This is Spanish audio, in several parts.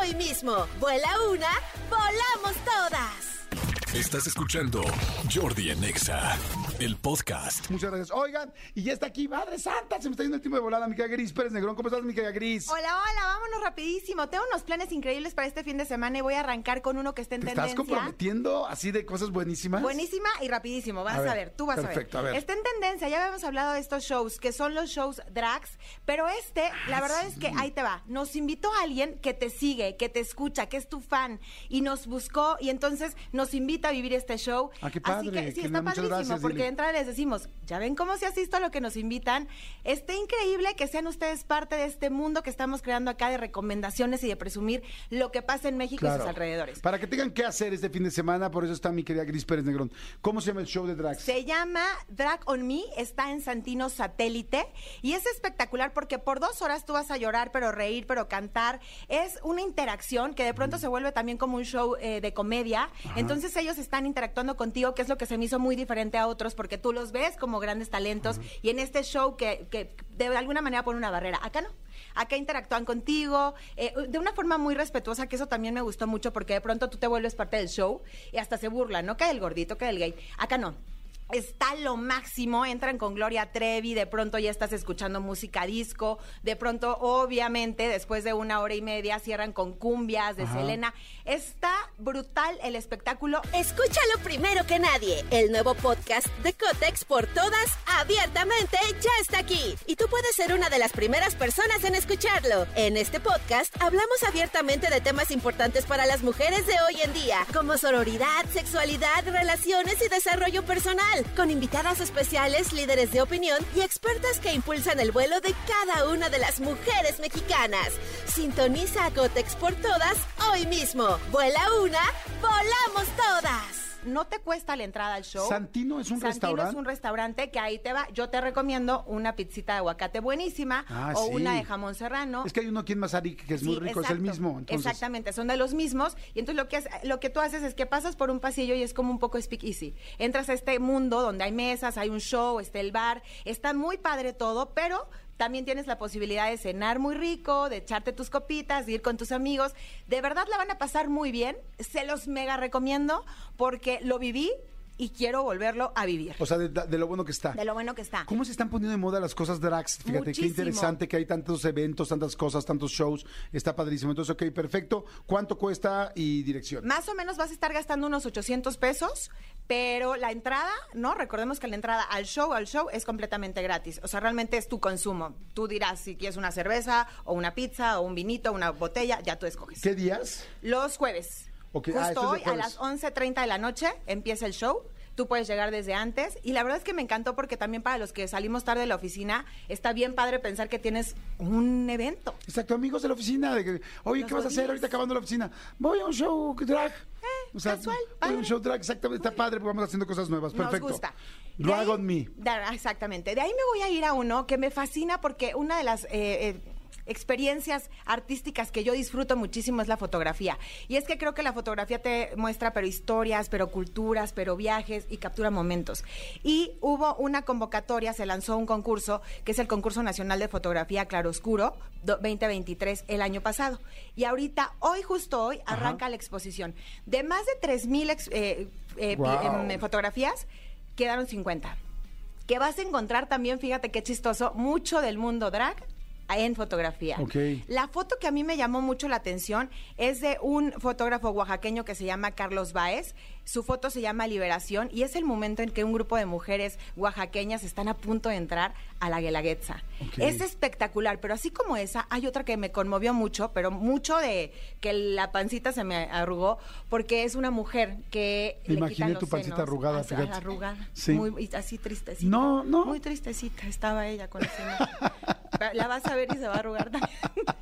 hoy mismo. Vuela una, volamos todas. Estás escuchando Jordi en Exa, el podcast. Muchas gracias. Oigan, y ya está aquí, Madre Santa, se me está yendo el tiempo de volada, Mica Gris Pérez Negrón. ¿Cómo estás, Mica Gris? Hola, hola, vámonos rapidísimo. Tengo unos planes increíbles para este fin de semana y voy a arrancar con uno que está en ¿Te tendencia. estás comprometiendo así de cosas buenísimas? Buenísima y rapidísimo, vas A a ver, ver, tú vas perfecto, a a ver. ver. Está en tendencia, ya habíamos hablado de estos shows, que son los shows drags, pero este, la verdad es que ahí te va. Nos invitó a alguien que te sigue, que te escucha, que es tu fan, y nos buscó, y entonces nos invita a vivir este show. Ah, qué Así padre, que sí, qué está padrísimo, gracias, porque de entrada les decimos, ya ven cómo se asisto a lo que nos invitan. Está increíble que sean ustedes parte de este mundo que estamos creando acá de recomendaciones y de presumir lo que pasa en México y sus alrededores. Para que tengan que hacer este fin de semana, por eso está mi querida Gris Pérez Negrón. ¿Cómo se llama el show de drags? Se llama Drag on Me, está en Santino Satélite y es espectacular porque por dos horas tú vas a llorar, pero reír, pero cantar. Es una interacción que de pronto se vuelve también como un show eh, de comedia. Entonces ellos están interactuando contigo, que es lo que se me hizo muy diferente a otros porque tú los ves como grandes talentos y en este show que, que de alguna manera pone una barrera. Acá no. Acá interactúan contigo eh, de una forma muy respetuosa, que eso también me gustó mucho porque de pronto tú te vuelves parte del show y hasta se burlan, ¿no? Que del gordito, que del gay. Acá no. Está lo máximo, entran con Gloria Trevi, de pronto ya estás escuchando música disco, de pronto obviamente después de una hora y media cierran con cumbias de Ajá. Selena. Está brutal el espectáculo. Escúchalo primero que nadie. El nuevo podcast de Cotex por todas, abiertamente, ya está aquí. Y tú puedes ser una de las primeras personas en escucharlo. En este podcast hablamos abiertamente de temas importantes para las mujeres de hoy en día, como sororidad, sexualidad, relaciones y desarrollo personal, con invitadas especiales, líderes de opinión y expertas que impulsan el vuelo de cada una de las mujeres mexicanas. Sintoniza a Cotex por todas hoy mismo. Vuela una, volamos todas. No te cuesta la entrada al show. Santino es un Santino restaurante. es un restaurante que ahí te va. Yo te recomiendo una pizzita de aguacate buenísima Ah, o sí. una de jamón serrano. Es que hay uno aquí en Mazarik que es muy rico, es el mismo. Entonces, Exactamente, son de los mismos. Y entonces lo que, es- lo que tú haces es que pasas por un pasillo y es como un poco speak easy. Entras a este mundo donde hay mesas, hay un show, está el bar. Está muy padre todo, pero también tienes la posibilidad de cenar muy rico, de echarte tus copitas, de ir con tus amigos. De verdad la van a pasar muy bien. Se los mega recomiendo porque lo viví y quiero volverlo a vivir. O sea, de, de lo bueno que está. De lo bueno que está. ¿Cómo se están poniendo de moda las cosas drags? Fíjate, qué Muchísimo. interesante que hay tantos eventos, tantas cosas, tantos shows. Está padrísimo. Entonces, ok, perfecto. ¿Cuánto cuesta y dirección? Más o menos vas a estar gastando unos 800 pesos, pero la entrada, ¿no? Recordemos que la entrada al show, al show, es completamente gratis. O sea, realmente es tu consumo. Tú dirás si quieres una cerveza, o una pizza, o un vinito, una botella, ya tú escoges. ¿Qué días? Los jueves. Ok, ah, Justo hoy, a las 11.30 de la noche, empieza el show. Tú puedes llegar desde antes. Y la verdad es que me encantó porque también para los que salimos tarde de la oficina, está bien padre pensar que tienes un evento. Exacto, amigos de la oficina. De que, Oye, Los ¿qué vas a hacer ahorita acabando la oficina? Voy a un show drag. o sea, Eh, casual, voy a un show drag, exactamente. Está padre porque vamos haciendo cosas nuevas. Nos Perfecto. gusta. De Drag ahí- on me. Da- exactamente. De ahí me voy a ir a uno que me fascina porque una de las eh, eh, experiencias artísticas que yo disfruto muchísimo es la fotografía. Y es que creo que la fotografía te muestra pero historias, pero culturas, pero viajes y captura momentos. Y hubo una convocatoria, se lanzó un concurso, que es el Concurso Nacional de Fotografía Claroscuro do- 2023 el año pasado. Y ahorita, hoy, justo hoy, arranca la exposición. De más de 3.000 ex- eh, eh, em, fotografías, quedaron 50 que vas a encontrar también, fíjate qué chistoso, mucho del mundo drag en fotografía. La foto que a mí me llamó mucho la atención es de un fotógrafo oaxaqueño que se llama Carlos Baez. Su foto se llama Liberación y es el momento en que un grupo de mujeres oaxaqueñas están a punto de entrar a la Guelaguetza. Es espectacular, pero así como esa, hay otra que me conmovió mucho, pero mucho de que la pancita se me arrugó, porque es una mujer que Me le imaginé los tu pancita senos, arrugada, fíjate. arrugada, Sí. muy, así tristecita. No, no. Muy tristecita estaba ella con ese La vas a ver y se va a arrugar también.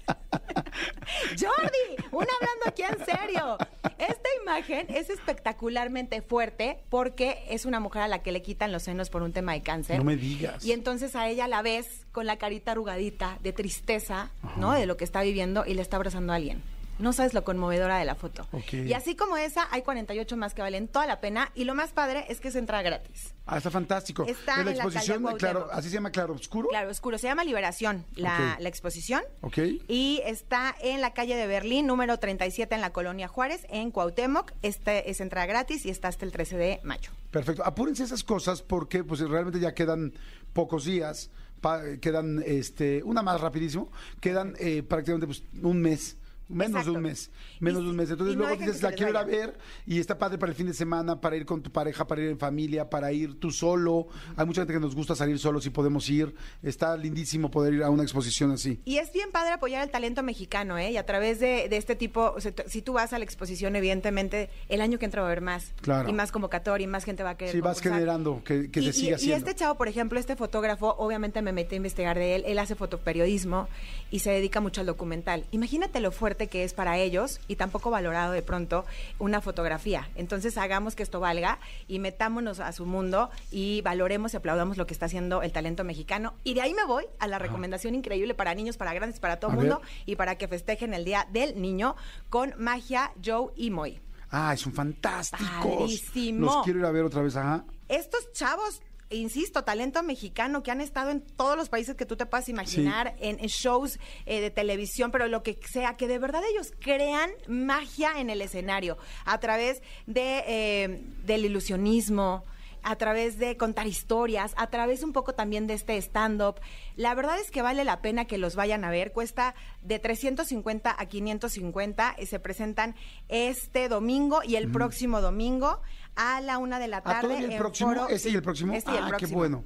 Jordi, una hablando aquí en serio. Esta imagen es espectacularmente fuerte porque es una mujer a la que le quitan los senos por un tema de cáncer. No me digas. Y entonces a ella la ves con la carita arrugadita de tristeza, ¿no? De lo que está viviendo y le está abrazando a alguien. No sabes lo conmovedora de la foto. Y así como esa, hay 48 más que valen toda la pena. Y lo más padre es que es entrada gratis. Ah, está fantástico. Está la en la exposición, calle claro, así se llama Claro Oscuro. Claro, oscuro. Se llama Liberación, la, la exposición. Ok. Y está en la calle de Berlín, número 37, en la colonia Juárez, en Cuauhtémoc. Este es entrada gratis y está hasta el 13 de mayo. Perfecto. Apúrense esas cosas porque pues realmente ya quedan pocos días. pa- quedan este una más rapidísimo. Quedan eh, prácticamente pues, un mes. Menos Exacto. de un mes, menos Y- de un mes. Entonces y no luego dices, la quiero ir a vaya". ver y está padre para el fin de semana, para ir con tu pareja, para ir en familia, para ir tú solo. Hay mucha gente que nos gusta salir solos y podemos ir. Está lindísimo poder ir a una exposición así. Y es bien padre apoyar el talento mexicano, ¿eh? Y a través de, de este tipo, o sea, si tú vas a la exposición, evidentemente, el año que entra va a haber más. Claro. Y más convocatoria y más gente va a querer Sí, vas concursar. generando que, que y, se y- siga y haciendo. este chavo, por ejemplo, este fotógrafo, obviamente me metí a investigar de él. Él hace fotoperiodismo y se dedica mucho al documental. Imagínate lo fuerte que es para ellos y tampoco valorado de pronto una fotografía. Entonces hagamos que esto valga y metámonos a su mundo y valoremos y aplaudamos lo que está haciendo el talento mexicano. Y de ahí me voy a la recomendación increíble para niños, para grandes, para todo el mundo ver. y para que festejen el Día del Niño con Magia, Joe y Moy. Ah, son fantásticos. Padrísimo. Los quiero ir a ver otra vez, ajá. estos chavos, insisto, talento mexicano que han estado en todos los países que tú te puedas imaginar, en, en shows eh, de televisión, pero lo que sea, que de verdad ellos crean magia en el escenario a través de, eh, del ilusionismo a través de contar historias, a través un poco también de este stand-up. La verdad es que vale la pena que los vayan a ver. Cuesta de 350 a 550 y se presentan este domingo y el próximo domingo a la una de la tarde. ¿todavía el en próximo? foro- ¿Este y el próximo? Este y el Ah, qué próximo. bueno.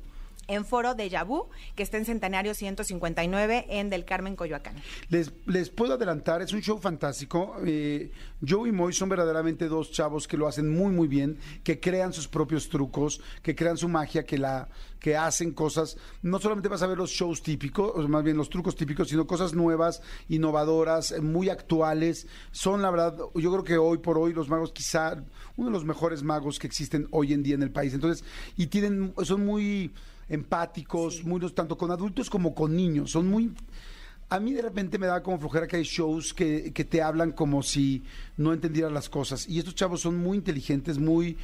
En foro de Yabú, que está en Centenario 159 en Del Carmen, Coyoacán. Les, les puedo adelantar, es un show fantástico. Eh, Joe y Moy son verdaderamente dos chavos que lo hacen muy, muy bien, que crean sus propios trucos, que crean su magia, que la que hacen cosas. No solamente vas a ver los shows típicos, o más bien los trucos típicos, sino cosas nuevas, innovadoras, muy actuales. Son, la verdad, yo creo que hoy por hoy los magos, quizá uno de los mejores magos que existen hoy en día en el país. Entonces, y tienen, son muy empáticos, muy tanto con adultos como con niños. Son muy a mí de repente me da como flojera que hay shows que, que te hablan como si no entendieran las cosas. Y estos chavos son muy inteligentes, muy...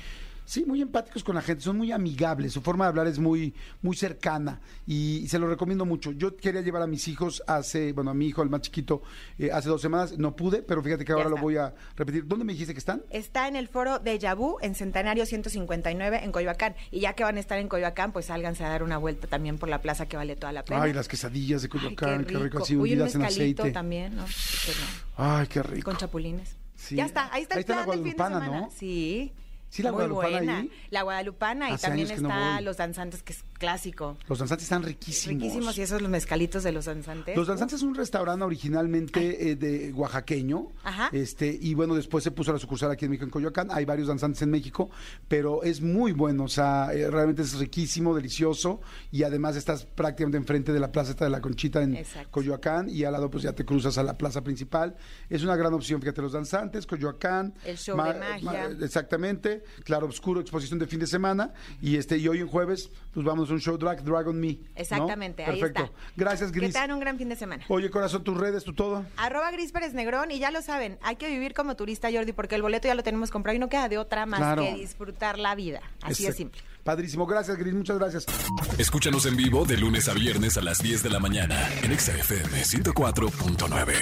Sí, muy empáticos con la gente, son muy amigables, su forma de hablar es muy, muy cercana y, y se lo recomiendo mucho. Yo quería llevar a mis hijos hace, bueno, a mi hijo, el más chiquito, eh, hace dos semanas, no pude, pero fíjate que ahora lo voy a repetir. ¿Dónde me dijiste que están? Está en el foro de Yabú, en Centenario 159 en Coyoacán. Y ya que van a estar en Coyoacán, pues sálganse a dar una vuelta también por la plaza que vale toda la pena. Ay, las quesadillas de Ay, Coyoacán, qué rico, así Uy, un en aceite. también. Ay, qué rico. Con chapulines. Sí. Ya está, ahí está Ahí el está la plan del fin de semana. ¿no? Sí. Sí, la Muy guadalupana buena. ahí. La guadalupana y también no está voy. los danzantes, que es clásico. Los danzantes están riquísimos. Riquísimos y esos los mezcalitos de los danzantes. Los Danzantes es un restaurante originalmente eh, de oaxaqueño. Ajá. Este, y bueno, después se puso la sucursal aquí en México, en Coyoacán. Hay varios danzantes en México, pero es muy bueno. O sea, eh, realmente es riquísimo, delicioso. Y además estás prácticamente enfrente de la plaza de la Conchita en Exacto. Coyoacán. Y al lado, pues ya te cruzas a la plaza principal. Es una gran opción. Fíjate, los danzantes, Coyoacán. El show de magia. exactamente. Claro Oscuro, exposición de fin de semana. Y este, y hoy en jueves, pues vamos a un show drag, Dragon Me. ¿no? Exactamente, ahí Perfecto. está. Gracias, Que Gris. tengan un gran fin de semana. Oye, corazón, tus redes, tu todo. Arroba Gris Pérez Negrón y ya lo saben, hay que vivir como turista, Jordi, porque el boleto ya lo tenemos comprado y no queda de otra más Claro. que disfrutar la vida. Así de Exacto. simple. Padrísimo. Gracias, Gris. Muchas gracias. Escúchanos en vivo de lunes a viernes a las 10 de la mañana en Exa FM 104.9.